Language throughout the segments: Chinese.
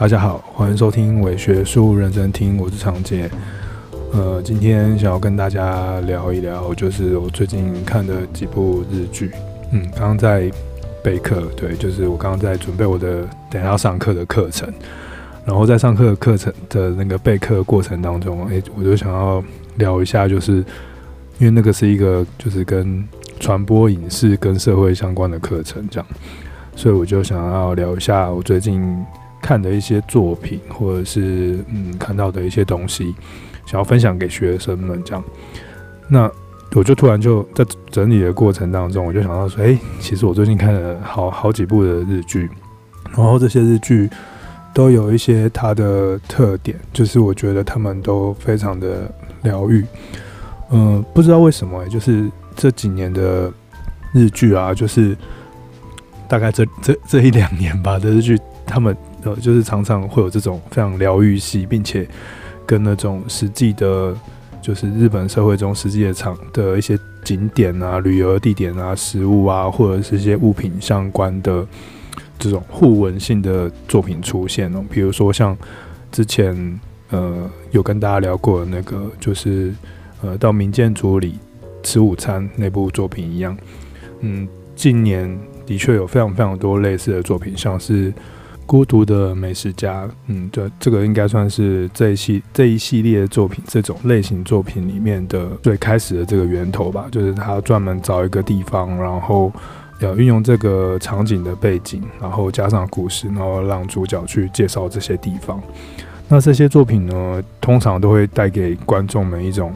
大家好，欢迎收听伪学术认真听，我是长杰。呃，今天想要跟大家聊一聊，就是我最近看的几部日剧。嗯，刚刚在备课，对，就是我刚刚在准备我的等下要上课的课程。然后在上课的课程的那个备课过程当中，哎，我就想要聊一下，就是因为那个是一个就是跟传播影视跟社会相关的课程，这样，所以我就想要聊一下我最近。看的一些作品，或者是嗯看到的一些东西，想要分享给学生们这样。那我就突然就在整理的过程当中，我就想到说，诶，其实我最近看了好好几部的日剧，然后这些日剧都有一些它的特点，就是我觉得他们都非常的疗愈。嗯，不知道为什么，就是这几年的日剧啊，就是大概这这这一两年吧的日剧，他们。呃，就是常常会有这种非常疗愈系，并且跟那种实际的，就是日本社会中实际的场的一些景点啊、旅游地点啊、食物啊，或者是一些物品相关的这种互文性的作品出现哦。比如说像之前呃有跟大家聊过的那个，就是呃到民建组里吃午餐那部作品一样。嗯，近年的确有非常非常多类似的作品，像是。孤独的美食家，嗯，对，这个应该算是这一系这一系列作品，这种类型作品里面的最开始的这个源头吧。就是他专门找一个地方，然后要运用这个场景的背景，然后加上故事，然后让主角去介绍这些地方。那这些作品呢，通常都会带给观众们一种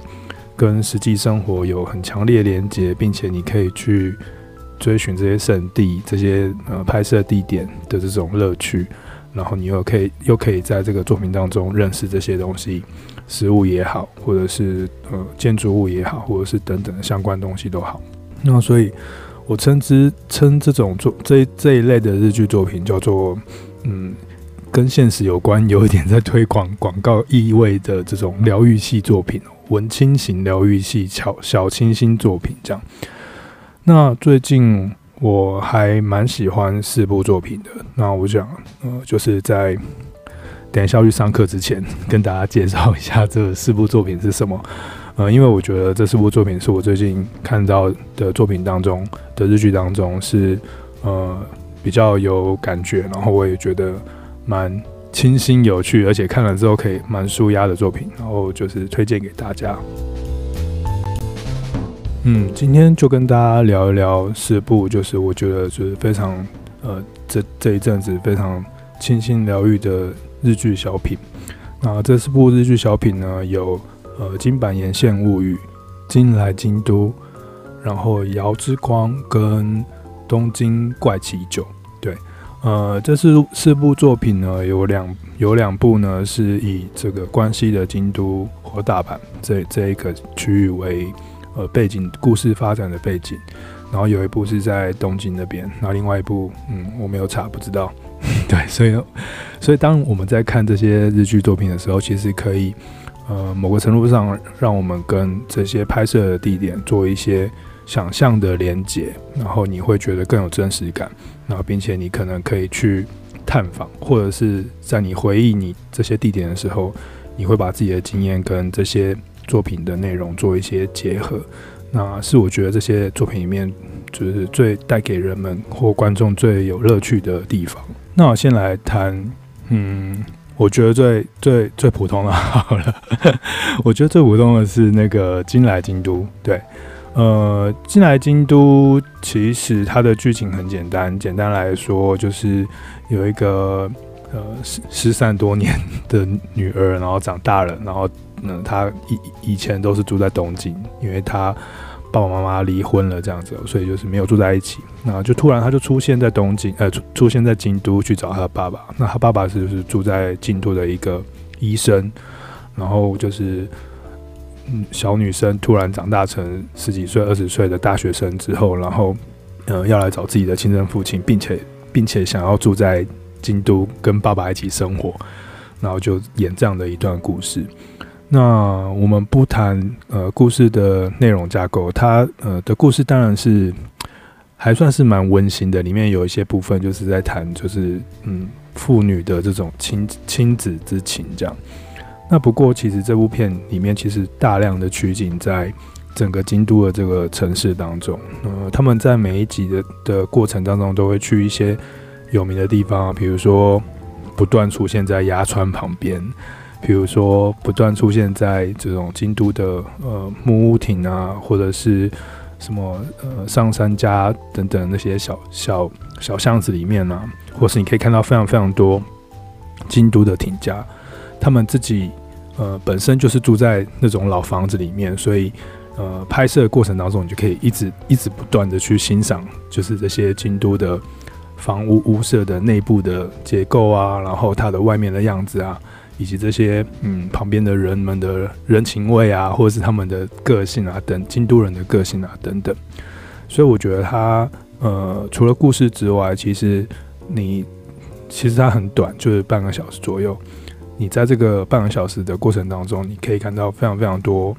跟实际生活有很强烈连接，并且你可以去。追寻这些圣地、这些呃拍摄地点的这种乐趣，然后你又可以又可以在这个作品当中认识这些东西，食物也好，或者是呃建筑物也好，或者是等等的相关东西都好。那所以，我称之称这种作这这一类的日剧作品叫做嗯，跟现实有关，有一点在推广广告意味的这种疗愈系作品，文青型疗愈系小小清新作品这样。那最近我还蛮喜欢四部作品的。那我想，呃，就是在等一下去上课之前，跟大家介绍一下这四部作品是什么。呃，因为我觉得这四部作品是我最近看到的作品当中的日剧当中是呃比较有感觉，然后我也觉得蛮清新有趣，而且看了之后可以蛮舒压的作品，然后就是推荐给大家。嗯，今天就跟大家聊一聊四部，就是我觉得就是非常呃，这这一阵子非常清新疗愈的日剧小品。那这四部日剧小品呢，有呃《京阪沿线物语》、《今来京都》，然后《遥之光》跟《东京怪奇九》。对，呃，这四四部作品呢，有两有两部呢是以这个关西的京都和大阪这这一个区域为。呃，背景故事发展的背景，然后有一部是在东京那边，然后另外一部，嗯，我没有查，不知道。对，所以，所以当我们在看这些日剧作品的时候，其实可以，呃，某个程度上让我们跟这些拍摄的地点做一些想象的连接，然后你会觉得更有真实感，然后并且你可能可以去探访，或者是在你回忆你这些地点的时候，你会把自己的经验跟这些。作品的内容做一些结合，那是我觉得这些作品里面就是最带给人们或观众最有乐趣的地方。那我先来谈，嗯，我觉得最最最普通的，好了，我觉得最普通的是那个《金来京都》。对，呃，《今来京都》其实它的剧情很简单，简单来说就是有一个呃失失散多年的女儿，然后长大了，然后。嗯，他以以前都是住在东京，因为他爸爸妈妈离婚了这样子，所以就是没有住在一起。那就突然他就出现在东京，呃，出出现在京都去找他的爸爸。那他爸爸是就是住在京都的一个医生，然后就是嗯，小女生突然长大成十几岁、二十岁的大学生之后，然后呃要来找自己的亲生父亲，并且并且想要住在京都跟爸爸一起生活，然后就演这样的一段故事。那我们不谈呃故事的内容架构，它呃的故事当然是还算是蛮温馨的，里面有一些部分就是在谈就是嗯父女的这种亲亲子之情这样。那不过其实这部片里面其实大量的取景在整个京都的这个城市当中，呃，他们在每一集的的过程当中都会去一些有名的地方，比如说不断出现在鸭川旁边，比如说不断出现在这种京都的呃木屋町啊，或者是什么呃上山家等等那些小小小巷子里面啊，或是你可以看到非常非常多京都的町家，他们自己呃本身就是住在那种老房子里面，所以。呃，拍摄过程当中，你就可以一直一直不断的去欣赏，就是这些京都的房屋屋舍的内部的结构啊，然后它的外面的样子啊，以及这些嗯旁边的人们的人情味啊，或者是他们的个性啊等京都人的个性啊等等。所以我觉得它呃除了故事之外，其实你其实它很短，就是半个小时左右。你在这个半个小时的过程当中，你可以看到非常非常多。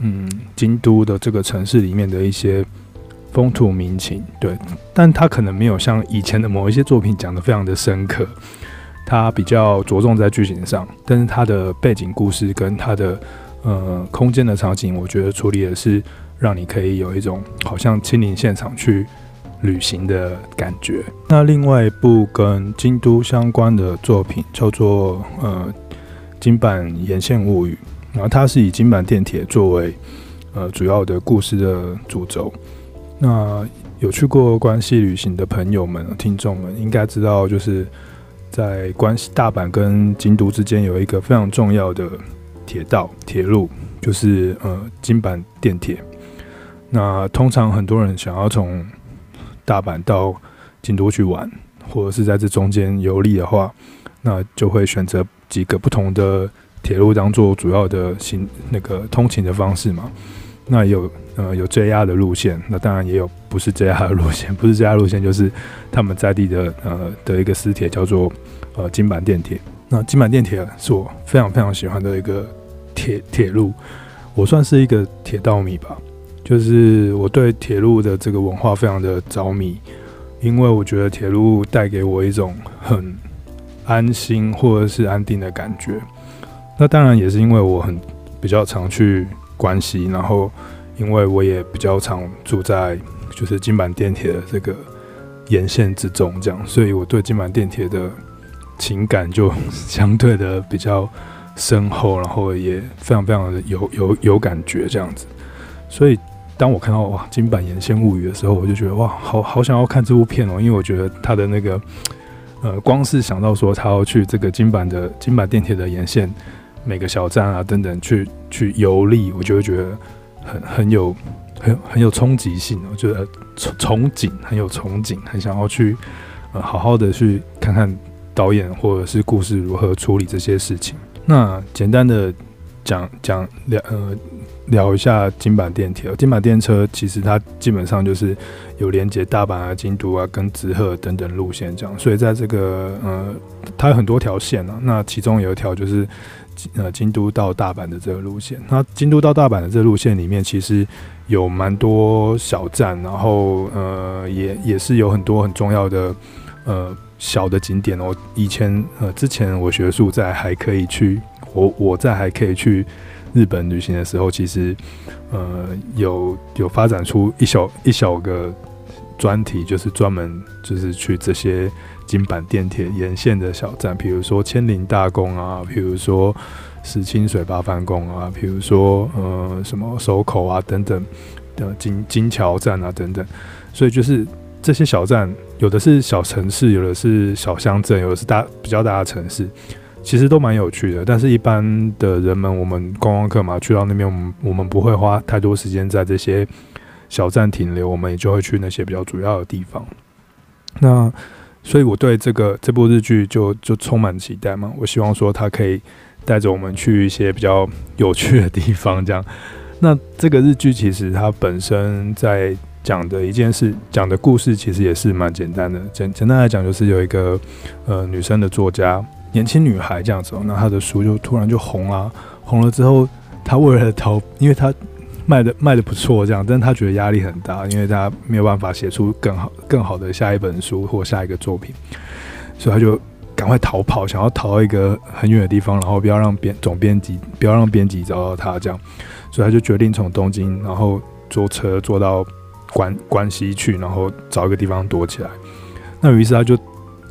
嗯，京都的这个城市里面的一些风土民情，对，但他可能没有像以前的某一些作品讲得非常的深刻，它比较着重在剧情上，但是它的背景故事跟它的呃空间的场景，我觉得处理的是让你可以有一种好像亲临现场去旅行的感觉。那另外一部跟京都相关的作品叫做呃京阪沿线物语。然后它是以京阪电铁作为呃主要的故事的主轴。那有去过关西旅行的朋友们、听众们应该知道，就是在关系大阪跟京都之间有一个非常重要的铁道铁路，就是呃京阪电铁。那通常很多人想要从大阪到京都去玩，或者是在这中间游历的话，那就会选择几个不同的。铁路当做主要的行那个通勤的方式嘛，那有呃有 JR 的路线，那当然也有不是 JR 的路线，不是 JR 路线就是他们在地的呃的一个私铁叫做呃金板电铁。那金板电铁是我非常非常喜欢的一个铁铁路，我算是一个铁道迷吧，就是我对铁路的这个文化非常的着迷，因为我觉得铁路带给我一种很安心或者是安定的感觉。那当然也是因为我很比较常去关系，然后因为我也比较常住在就是金板电铁的这个沿线之中，这样，所以我对金板电铁的情感就相对的比较深厚，然后也非常非常的有有有感觉这样子。所以当我看到哇金板沿线物语的时候，我就觉得哇好好想要看这部片哦，因为我觉得它的那个呃光是想到说他要去这个金板的金板电铁的沿线。每个小站啊，等等，去去游历，我就会觉得很很有很很有冲击性。我觉得憧憧憬，很有憧憬，很想要去呃好好的去看看导演或者是故事如何处理这些事情。那简单的讲讲聊呃聊一下京阪电铁。京阪电车其实它基本上就是有连接大阪啊、京都啊跟滋贺等等路线这样，所以在这个呃它有很多条线啊，那其中有一条就是。呃，京都到大阪的这个路线，那京都到大阪的这个路线里面，其实有蛮多小站，然后呃，也也是有很多很重要的呃小的景点哦。以前呃，之前我学术在还可以去，我我在还可以去日本旅行的时候，其实呃有有发展出一小一小个专题，就是专门就是去这些。京阪电铁沿线的小站，比如说千林大宫啊，比如说石清水八幡宫啊，比如说呃什么守口啊等等的金金桥站啊等等，所以就是这些小站，有的是小城市，有的是小乡镇，有的是大比较大的城市，其实都蛮有趣的。但是，一般的人们，我们观光客嘛，去到那边，我们我们不会花太多时间在这些小站停留，我们也就会去那些比较主要的地方。那所以我对这个这部日剧就就充满期待嘛。我希望说它可以带着我们去一些比较有趣的地方，这样。那这个日剧其实它本身在讲的一件事，讲的故事其实也是蛮简单的。简简单来讲，就是有一个呃女生的作家，年轻女孩这样子，那她的书就突然就红了，红了之后，她为了逃，因为她。卖的卖的不错，这样，但是他觉得压力很大，因为他没有办法写出更好更好的下一本书或下一个作品，所以他就赶快逃跑，想要逃到一个很远的地方，然后不要让编总编辑不要让编辑找到他，这样，所以他就决定从东京，然后坐车坐到关关西去，然后找一个地方躲起来。那于是他就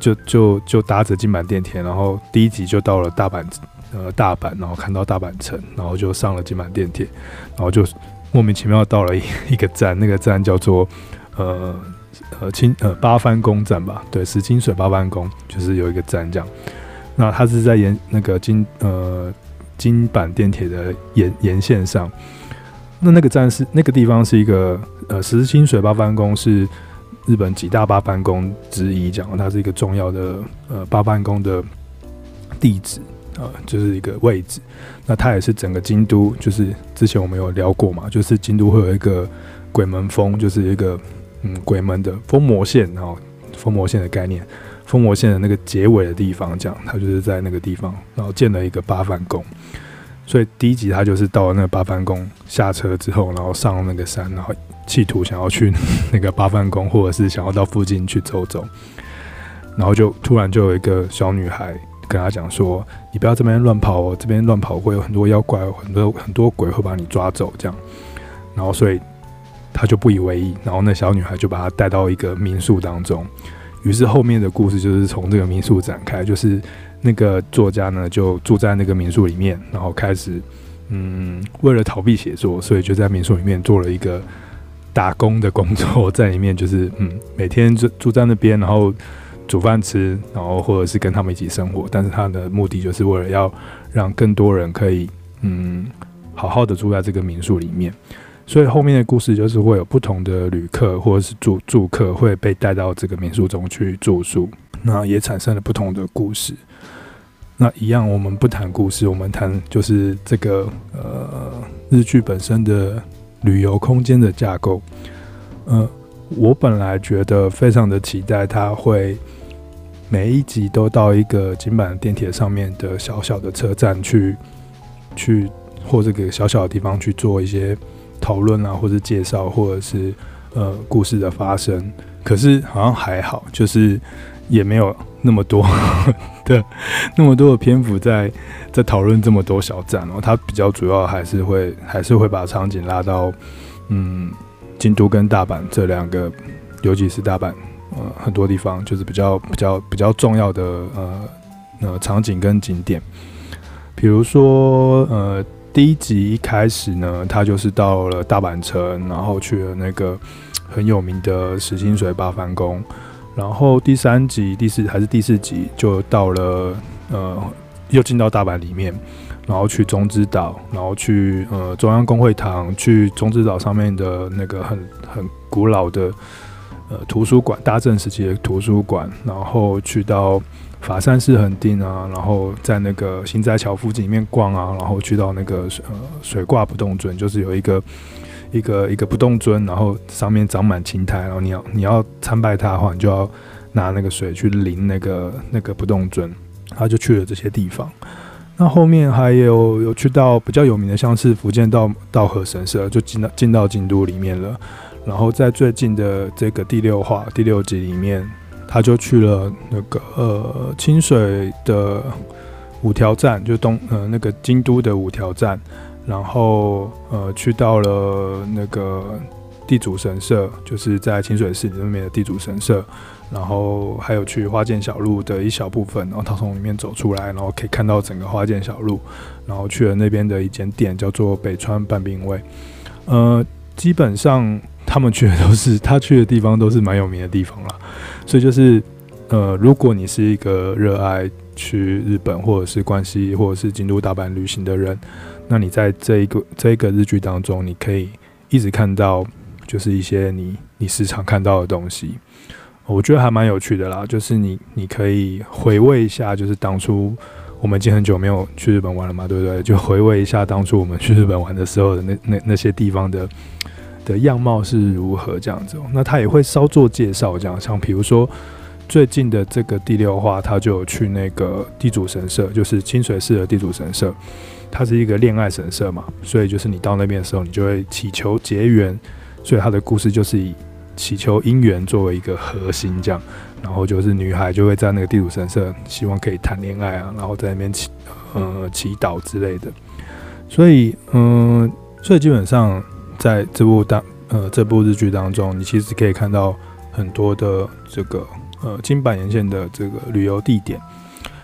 就就就搭着京阪电铁，然后第一集就到了大阪，呃，大阪，然后看到大阪城，然后就上了京阪电铁，然后就莫名其妙到了一 一个站，那个站叫做呃。呃，清呃八幡宫站吧，对，石清水八幡宫就是有一个站这样。那它是在沿那个金呃京阪电铁的沿沿线上。那那个站是那个地方是一个呃石清水八幡宫是日本几大八幡宫之一，讲它是一个重要的呃八幡宫的地址、呃，就是一个位置。那它也是整个京都，就是之前我们有聊过嘛，就是京都会有一个鬼门峰，就是一个。嗯，鬼门的封魔线，然后封魔线的概念，封魔线的那个结尾的地方，这样，他就是在那个地方，然后建了一个八幡宫。所以第一集他就是到了那个八幡宫下车之后，然后上那个山，然后企图想要去 那个八幡宫，或者是想要到附近去走走，然后就突然就有一个小女孩跟他讲说：“你不要这边乱跑哦，这边乱跑会有很多妖怪，很多很多鬼会把你抓走。”这样，然后所以。他就不以为意，然后那小女孩就把他带到一个民宿当中。于是后面的故事就是从这个民宿展开，就是那个作家呢就住在那个民宿里面，然后开始嗯，为了逃避写作，所以就在民宿里面做了一个打工的工作，在里面就是嗯，每天住住在那边，然后煮饭吃，然后或者是跟他们一起生活。但是他的目的就是为了要让更多人可以嗯，好好的住在这个民宿里面。所以后面的故事就是会有不同的旅客或者是住住客会被带到这个民宿中去住宿，那也产生了不同的故事。那一样，我们不谈故事，我们谈就是这个呃日剧本身的旅游空间的架构。呃，我本来觉得非常的期待，它会每一集都到一个京阪电铁上面的小小的车站去去或这个小小的地方去做一些。讨论啊，或者介绍，或者是呃故事的发生，可是好像还好，就是也没有那么多 的那么多的篇幅在在讨论这么多小站哦。它比较主要还是会还是会把场景拉到嗯京都跟大阪这两个，尤其是大阪呃很多地方就是比较比较比较重要的呃呃场景跟景点，比如说呃。第一集一开始呢，他就是到了大阪城，然后去了那个很有名的石清水八幡宫。然后第三集、第四还是第四集就到了呃，又进到大阪里面，然后去中之岛，然后去呃中央公会堂，去中之岛上面的那个很很古老的呃图书馆，大正时期的图书馆，然后去到。法善寺横丁啊，然后在那个心斋桥附近里面逛啊，然后去到那个呃水挂不动尊，就是有一个一个一个不动尊，然后上面长满青苔，然后你要你要参拜它的话，你就要拿那个水去淋那个那个不动尊，他就去了这些地方。那后面还有有去到比较有名的，像是伏见稻稻荷神社，就进到进到京都里面了。然后在最近的这个第六话第六集里面。他就去了那个呃清水的五条站，就东呃那个京都的五条站，然后呃去到了那个地主神社，就是在清水市里面的地主神社，然后还有去花见小路的一小部分，然后他从里面走出来，然后可以看到整个花见小路，然后去了那边的一间店叫做北川半兵卫，呃基本上。他们去的都是他去的地方，都是蛮有名的地方啦。所以就是，呃，如果你是一个热爱去日本或者是关西或者是京都、大阪旅行的人，那你在这一个这一个日剧当中，你可以一直看到，就是一些你你时常看到的东西，我觉得还蛮有趣的啦。就是你你可以回味一下，就是当初我们已经很久没有去日本玩了嘛，对不对？就回味一下当初我们去日本玩的时候的那那那些地方的。的样貌是如何这样子？那他也会稍作介绍，这样像比如说最近的这个第六话，他就去那个地主神社，就是清水寺的地主神社，它是一个恋爱神社嘛，所以就是你到那边的时候，你就会祈求结缘，所以他的故事就是以祈求姻缘作为一个核心，这样，然后就是女孩就会在那个地主神社，希望可以谈恋爱啊，然后在那边祈呃祈祷之类的。所以嗯、所以基本上在这部当呃这部日剧当中，你其实可以看到很多的这个呃京阪沿线的这个旅游地点。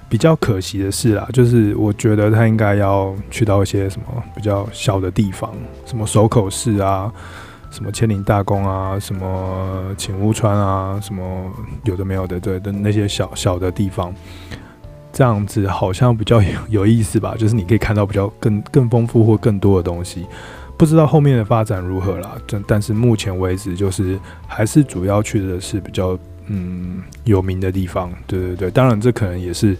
比较可惜的是啊，就是我觉得他应该要去到一些什么比较小的地方，什么守口市啊，什么千林大宫啊，什么浅屋川啊，什么有的没有的，对的那些小小的地方，这样子好像比较有有意思吧？就是你可以看到比较更更丰富或更多的东西，不知道后面的发展如何啦。但但是目前为止，就是还是主要去的是比较。嗯，有名的地方，对对对，当然这可能也是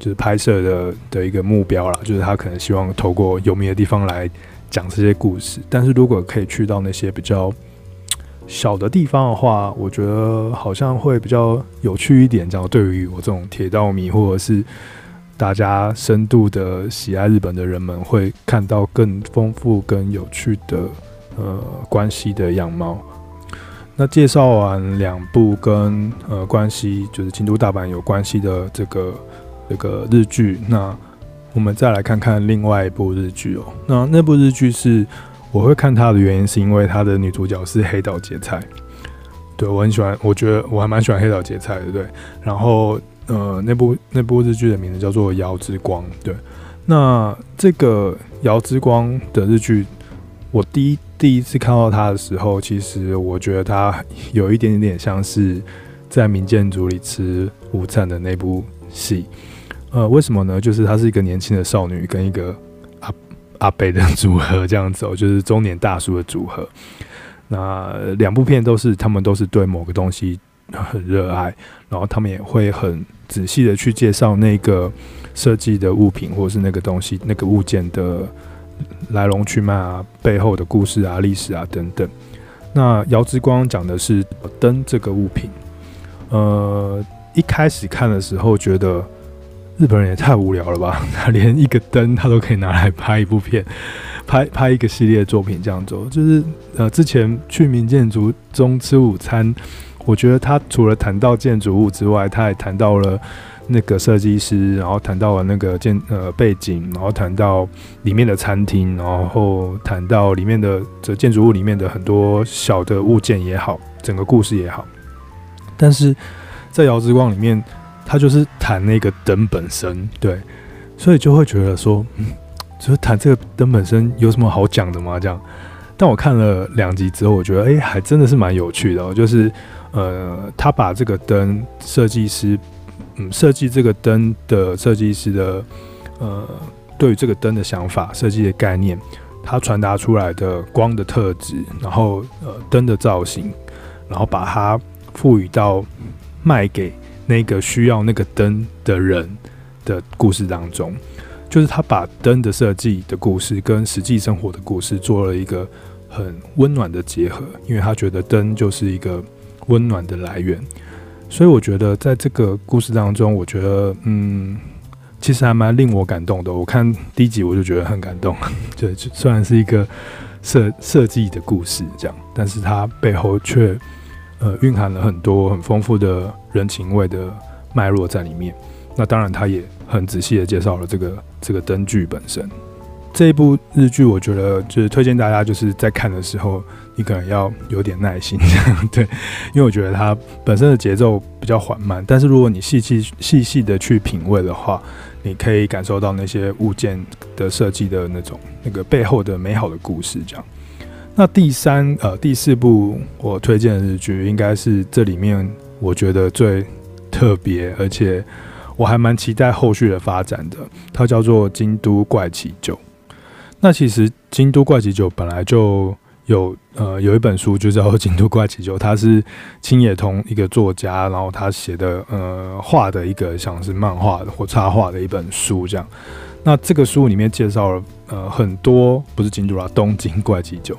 就是拍摄的的一个目标啦，就是他可能希望透过有名的地方来讲这些故事。但是如果可以去到那些比较小的地方的话，我觉得好像会比较有趣一点。这样对于我这种铁道迷或者是大家深度的喜爱日本的人们，会看到更丰富、更有趣的呃关系的样貌。那介绍完两部跟呃关系就是京都大阪有关系的这个这个日剧，那我们再来看看另外一部日剧哦。那那部日剧是我会看它的原因，是因为它的女主角是黑岛结菜。对，我很喜欢，我觉得我还蛮喜欢黑岛结菜的。对，然后呃那部那部日剧的名字叫做《遥之光》。对，那这个《遥之光》的日剧。我第一第一次看到他的时候，其实我觉得他有一点点像是在民建组里吃午餐的那部戏。呃，为什么呢？就是他是一个年轻的少女跟一个阿阿伯的组合这样子，就是中年大叔的组合。那两部片都是他们都是对某个东西很热爱，然后他们也会很仔细的去介绍那个设计的物品或是那个东西那个物件的。来龙去脉啊，背后的故事啊，历史啊等等。那《姚之光》讲的是灯这个物品。呃，一开始看的时候觉得日本人也太无聊了吧？他连一个灯他都可以拿来拍一部片，拍拍一个系列作品这样做。就是呃，之前去民建筑中吃午餐，我觉得他除了谈到建筑物之外，他也谈到了。那个设计师，然后谈到了那个建呃背景，然后谈到里面的餐厅，然后谈到里面的这建筑物里面的很多小的物件也好，整个故事也好。但是在《遥之光》里面，他就是谈那个灯本身，对，所以就会觉得说，嗯，就是谈这个灯本身有什么好讲的吗？这样。但我看了两集之后，我觉得哎，还真的是蛮有趣的哦，就是呃，他把这个灯设计师。嗯，设计这个灯的设计师的，呃，对于这个灯的想法、设计的概念，他传达出来的光的特质，然后呃灯的造型，然后把它赋予到卖给那个需要那个灯的人的故事当中，就是他把灯的设计的故事跟实际生活的故事做了一个很温暖的结合，因为他觉得灯就是一个温暖的来源。所以我觉得，在这个故事当中，我觉得，嗯，其实还蛮令我感动的。我看第一集我就觉得很感动，就虽然是一个设设计的故事这样，但是它背后却呃蕴含了很多很丰富的人情味的脉络在里面。那当然，他也很仔细的介绍了这个这个灯具本身。这一部日剧，我觉得就是推荐大家，就是在看的时候，你可能要有点耐心，对，因为我觉得它本身的节奏比较缓慢，但是如果你细细细细的去品味的话，你可以感受到那些物件的设计的那种那个背后的美好的故事。这样，那第三呃第四部我推荐的日剧，应该是这里面我觉得最特别，而且我还蛮期待后续的发展的，它叫做《京都怪奇酒》。那其实《京都怪奇酒》本来就有呃有一本书就叫《京都怪奇酒》，它是青野瞳一个作家，然后他写的呃画的一个像是漫画或插画的一本书这样。那这个书里面介绍了呃很多不是京都啦，东京怪奇酒，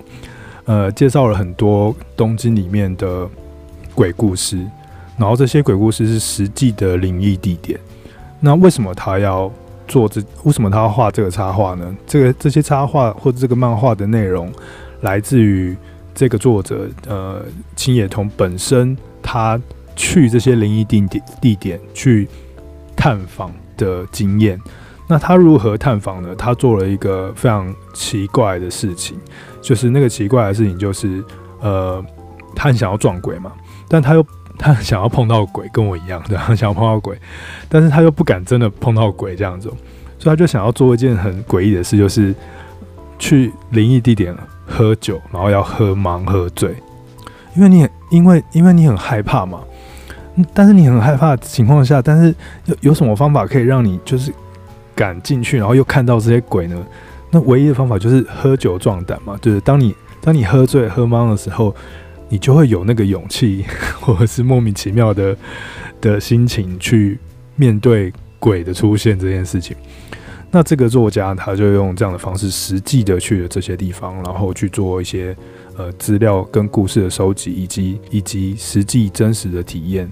呃介绍了很多东京里面的鬼故事，然后这些鬼故事是实际的灵异地点。那为什么他要？做这为什么他要画这个插画呢？这个这些插画或者这个漫画的内容，来自于这个作者呃青野童本身他去这些灵异地点地点去探访的经验。那他如何探访呢？他做了一个非常奇怪的事情，就是那个奇怪的事情就是，呃，他很想要撞鬼嘛，但他又他想要碰到鬼，跟我一样，对，他想要碰到鬼，但是他又不敢真的碰到鬼这样子，所以他就想要做一件很诡异的事，就是去灵异地点喝酒，然后要喝盲喝醉，因为你很因为因为你很害怕嘛，但是你很害怕的情况下，但是有有什么方法可以让你就是。敢进去，然后又看到这些鬼呢？那唯一的方法就是喝酒壮胆嘛。就是当你当你喝醉喝茫的时候，你就会有那个勇气，或者是莫名其妙的的心情去面对鬼的出现这件事情。那这个作家他就用这样的方式，实际的去了这些地方，然后去做一些呃资料跟故事的收集，以及以及实际真实的体验。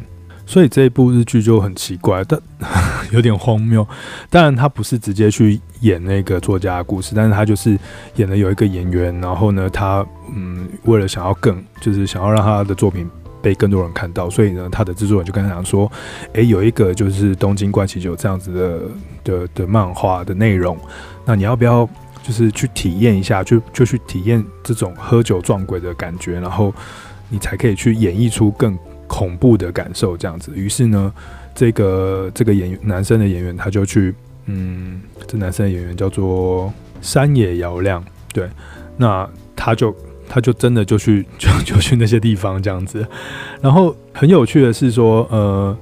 所以这一部日剧就很奇怪，但 有点荒谬。当然，他不是直接去演那个作家的故事，但是他就是演了有一个演员，然后呢，他嗯，为了想要更，就是想要让他的作品被更多人看到，所以呢，他的制作人就跟他讲说：“诶，有一个就是《东京怪奇酒》这样子的的的漫画的内容，那你要不要就是去体验一下，就就去体验这种喝酒撞鬼的感觉，然后你才可以去演绎出更。”恐怖的感受这样子，于是呢，这个这个演员男生的演员他就去，嗯，这男生的演员叫做山野遥亮，对，那他就他就真的就去就就去那些地方这样子，然后很有趣的是说，呃，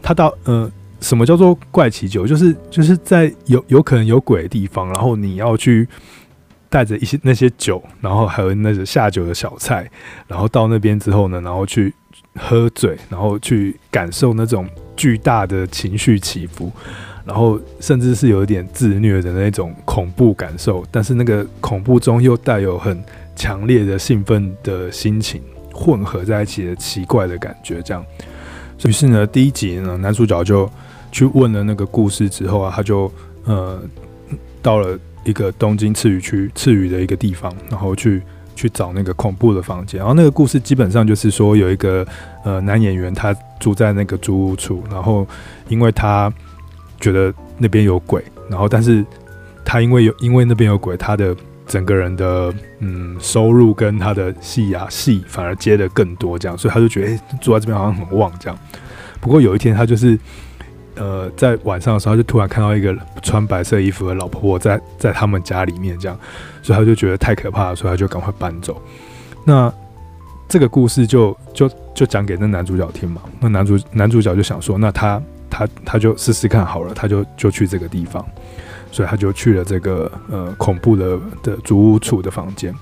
他到呃，什么叫做怪奇酒？就是就是在有有可能有鬼的地方，然后你要去带着一些那些酒，然后还有那个下酒的小菜，然后到那边之后呢，然后去。喝醉，然后去感受那种巨大的情绪起伏，然后甚至是有一点自虐的那种恐怖感受，但是那个恐怖中又带有很强烈的兴奋的心情混合在一起的奇怪的感觉，这样。于是呢，第一集呢，男主角就去问了那个故事之后啊，他就呃到了一个东京赤羽区赤羽的一个地方，然后去。去找那个恐怖的房间，然后那个故事基本上就是说，有一个呃男演员，他住在那个租屋处，然后因为他觉得那边有鬼，然后但是他因为有因为那边有鬼，他的整个人的嗯收入跟他的戏啊戏反而接得更多，这样，所以他就觉得、住在这边好像很旺这样。不过有一天他就是。呃，在晚上的时候，就突然看到一个穿白色衣服的老婆婆在在他们家里面，这样，所以他就觉得太可怕了，所以他就赶快搬走。那这个故事就就就讲给那男主角听嘛。那男主男主角就想说，那他他他就试试看好了，他就就去这个地方，所以他就去了这个呃恐怖的的租屋处的房间。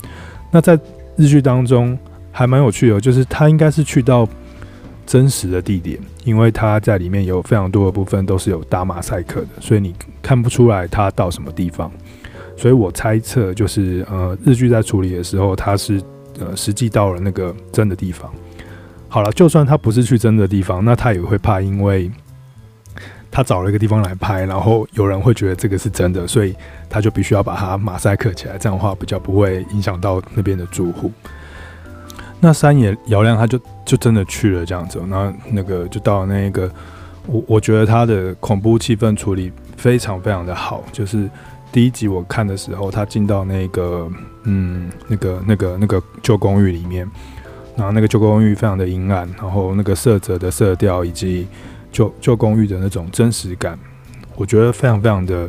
那在日剧当中还蛮有趣的，就是他应该是去到。真实的地点，因为它在里面有非常多的部分都是有打马赛克的，所以你看不出来它到什么地方。所以我猜测就是，呃，日剧在处理的时候，它是呃实际到了那个真的地方。好了，就算他不是去真的地方，那他也会怕，因为他找了一个地方来拍，然后有人会觉得这个是真的，所以他就必须要把它马赛克起来，这样的话比较不会影响到那边的住户。那山野遥亮他就就真的去了这样子，那那个就到那个，我我觉得他的恐怖气氛处理非常非常的好。就是第一集我看的时候，他进到那个嗯那个那个那个旧公寓里面，然后那个旧公寓非常的阴暗，然后那个色泽的色调以及旧旧公寓的那种真实感，我觉得非常非常的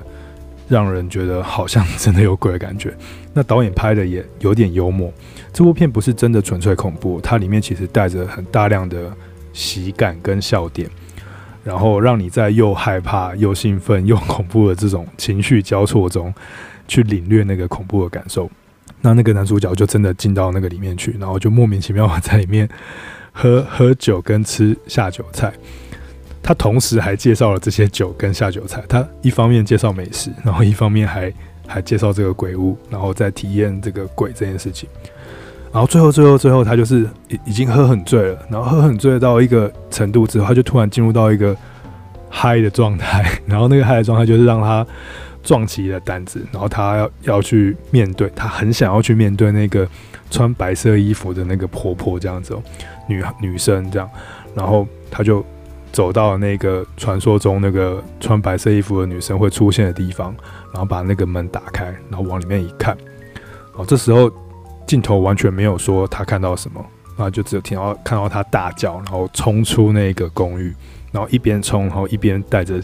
让人觉得好像真的有鬼的感觉。那导演拍的也有点幽默。这部片不是真的纯粹恐怖，它里面其实带着很大量的喜感跟笑点，然后让你在又害怕又兴奋又恐怖的这种情绪交错中，去领略那个恐怖的感受。那那个男主角就真的进到那个里面去，然后就莫名其妙在里面喝喝酒跟吃下酒菜。他同时还介绍了这些酒跟下酒菜，他一方面介绍美食，然后一方面还还介绍这个鬼屋，然后再体验这个鬼这件事情。然后最后，最后，最后，他就是已已经喝很醉了。然后喝很醉到一个程度之后，他就突然进入到一个嗨的状态。然后那个嗨的状态就是让他壮起了胆子，然后他要要去面对，他很想要去面对那个穿白色衣服的那个婆婆这样子哦，女女生这样。然后他就走到那个传说中那个穿白色衣服的女生会出现的地方，然后把那个门打开，然后往里面一看，哦，这时候镜头完全没有说他看到什么，然后就只有听到看到他大叫，然后冲出那个公寓，然后一边冲，然后一边带着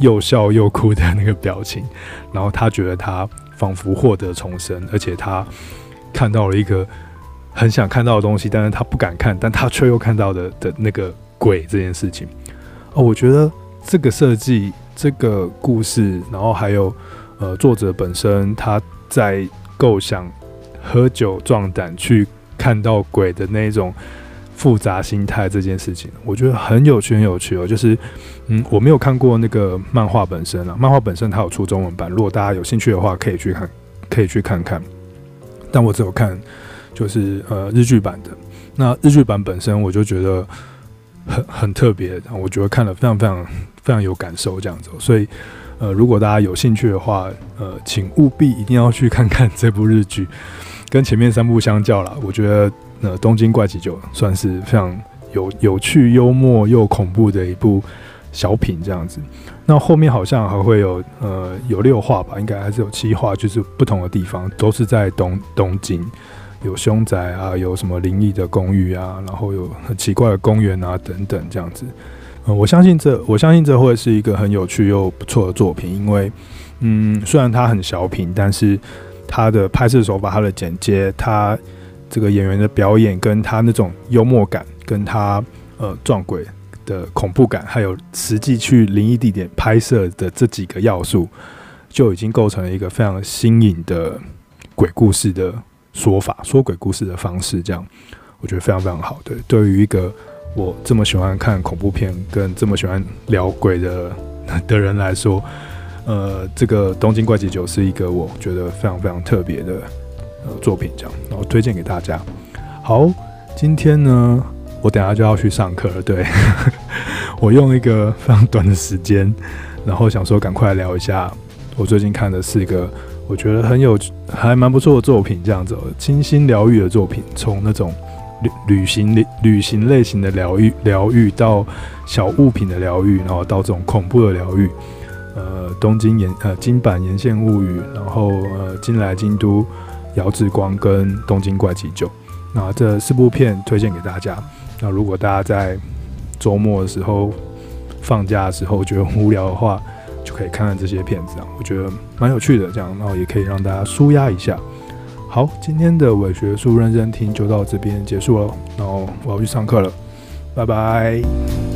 又笑又哭的那个表情，然后他觉得他仿佛获得重生，而且他看到了一个。很想看到的东西，但是他不敢看，但他却又看到的的那个鬼这件事情，哦，我觉得这个设计、这个故事，然后还有呃作者本身他在构想喝酒壮胆去看到鬼的那种复杂心态这件事情，我觉得很有趣，很有趣哦。就是嗯，我没有看过那个漫画本身啊，漫画本身它有出中文版，如果大家有兴趣的话，可以去看，可以去看看。但我只有看。就是呃日剧版的，那日剧版本身我就觉得很很特别，我觉得看了非常非常非常有感受这样子，所以呃如果大家有兴趣的话，呃请务必一定要去看看这部日剧，跟前面三部相较啦，我觉得呃东京怪奇就算是非常有有趣、幽默又恐怖的一部小品这样子。那后面好像还会有呃有六话吧，应该还是有七话，就是不同的地方都是在东东京。有凶宅啊，有什么灵异的公寓啊，然后有很奇怪的公园啊，等等这样子。嗯，我相信这，我相信这会是一个很有趣又不错的作品。因为，嗯，虽然它很小品，但是他的拍摄手法、他的剪接、他这个演员的表演，跟他那种幽默感，跟他呃撞鬼的恐怖感，还有实际去灵异地点拍摄的这几个要素，就已经构成了一个非常新颖的鬼故事的。说法说鬼故事的方式，这样我觉得非常非常好。对，对于一个我这么喜欢看恐怖片跟这么喜欢聊鬼的的人来说，呃，这个《东京怪奇酒》是一个我觉得非常非常特别的呃作品，这样然后推荐给大家。好，今天呢，我等下就要去上课了。对，我用一个非常短的时间，然后想说赶快聊一下我最近看的是一个。我觉得很有，还蛮不错的作品，这样子，清新疗愈的作品，从那种旅旅行旅行类型的疗愈疗愈，到小物品的疗愈，然后到这种恐怖的疗愈，呃，东京岩呃金版沿线物语，然后呃金来京都遥志光跟东京怪奇九，那这四部片推荐给大家。那如果大家在周末的时候放假的时候觉得无聊的话，就可以看看这些片子啊，我觉得蛮有趣的，这样，然后也可以让大家舒压一下。好，今天的伪学术认真听就到这边结束了，然后我要去上课了，拜拜。